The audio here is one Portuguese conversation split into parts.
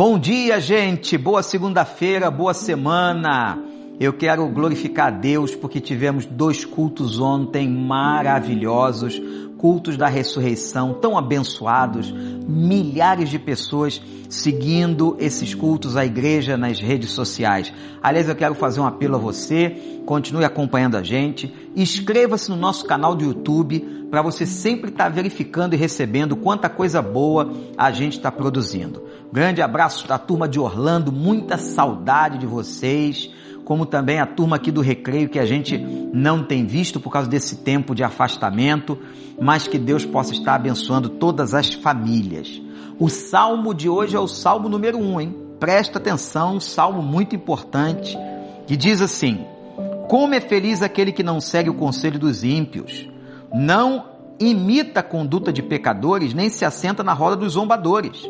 Bom dia, gente. Boa segunda-feira, boa semana. Eu quero glorificar a Deus porque tivemos dois cultos ontem maravilhosos, cultos da ressurreição tão abençoados, milhares de pessoas seguindo esses cultos à igreja nas redes sociais. Aliás, eu quero fazer um apelo a você, continue acompanhando a gente, inscreva-se no nosso canal do YouTube para você sempre estar tá verificando e recebendo quanta coisa boa a gente está produzindo. Grande abraço da turma de Orlando, muita saudade de vocês, como também a turma aqui do Recreio que a gente não tem visto por causa desse tempo de afastamento, mas que Deus possa estar abençoando todas as famílias. O salmo de hoje é o salmo número um, hein? Presta atenção, um salmo muito importante, que diz assim: Como é feliz aquele que não segue o conselho dos ímpios, não imita a conduta de pecadores, nem se assenta na roda dos zombadores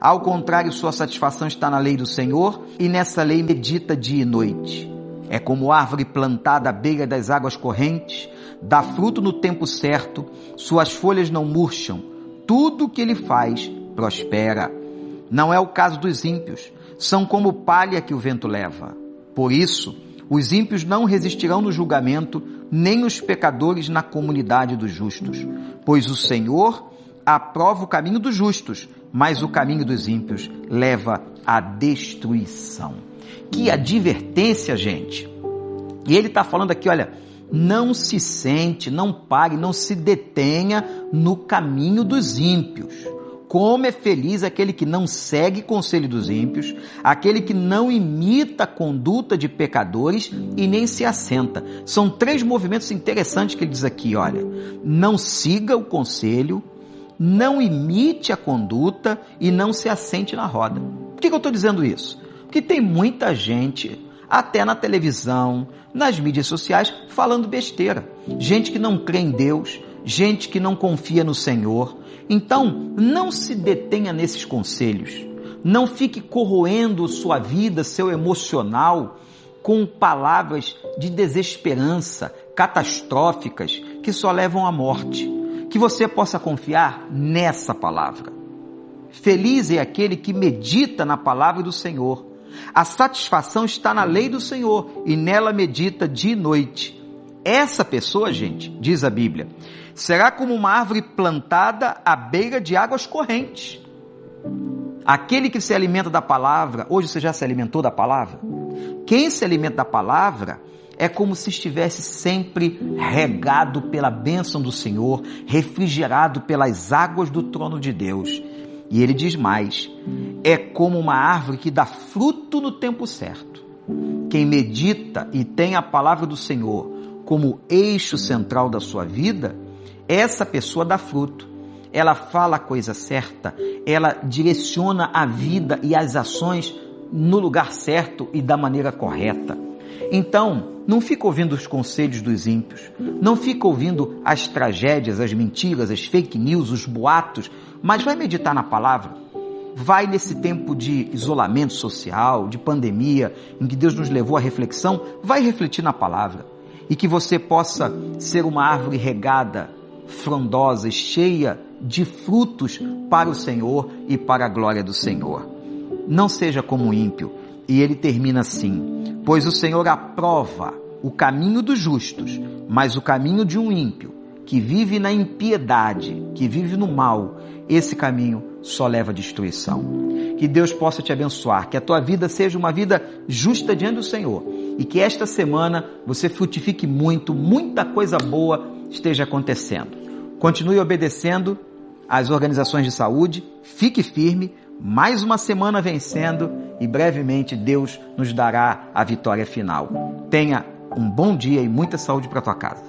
ao contrário, sua satisfação está na lei do Senhor e nessa lei medita dia e noite. É como árvore plantada à beira das águas correntes, dá fruto no tempo certo, suas folhas não murcham, tudo o que ele faz prospera. Não é o caso dos ímpios, são como palha que o vento leva. Por isso, os ímpios não resistirão no julgamento, nem os pecadores na comunidade dos justos, pois o Senhor aprova o caminho dos justos, mas o caminho dos ímpios leva à destruição. Que advertência, gente! E ele está falando aqui, olha, não se sente, não pare, não se detenha no caminho dos ímpios. Como é feliz aquele que não segue conselho dos ímpios, aquele que não imita a conduta de pecadores e nem se assenta. São três movimentos interessantes que ele diz aqui, olha. Não siga o conselho, não imite a conduta e não se assente na roda. Por que, eu estou dizendo isso? Porque tem muita gente, até na televisão, nas mídias sociais, falando besteira. Gente que não crê em Deus, gente que não confia no Senhor. Então, não se detenha nesses conselhos. Não fique corroendo sua vida, seu emocional, com palavras de desesperança, catastróficas, que só levam à morte que você possa confiar nessa palavra. Feliz é aquele que medita na palavra do Senhor. A satisfação está na lei do Senhor e nela medita dia e noite. Essa pessoa, gente, diz a Bíblia, será como uma árvore plantada à beira de águas correntes. Aquele que se alimenta da palavra, hoje você já se alimentou da palavra? Quem se alimenta da palavra é como se estivesse sempre regado pela bênção do Senhor, refrigerado pelas águas do trono de Deus. E ele diz mais: é como uma árvore que dá fruto no tempo certo. Quem medita e tem a palavra do Senhor como eixo central da sua vida, essa pessoa dá fruto. Ela fala a coisa certa, ela direciona a vida e as ações no lugar certo e da maneira correta. Então, não fica ouvindo os conselhos dos ímpios, não fica ouvindo as tragédias, as mentiras, as fake news, os boatos, mas vai meditar na palavra. Vai nesse tempo de isolamento social, de pandemia, em que Deus nos levou à reflexão, vai refletir na palavra. E que você possa ser uma árvore regada, frondosa, cheia de frutos para o Senhor e para a glória do Senhor. Não seja como o ímpio. E ele termina assim: Pois o Senhor aprova o caminho dos justos, mas o caminho de um ímpio, que vive na impiedade, que vive no mal, esse caminho só leva à destruição. Que Deus possa te abençoar, que a tua vida seja uma vida justa diante do Senhor e que esta semana você frutifique muito, muita coisa boa esteja acontecendo. Continue obedecendo às organizações de saúde, fique firme, mais uma semana vencendo e brevemente Deus nos dará a vitória final. Tenha um bom dia e muita saúde para tua casa.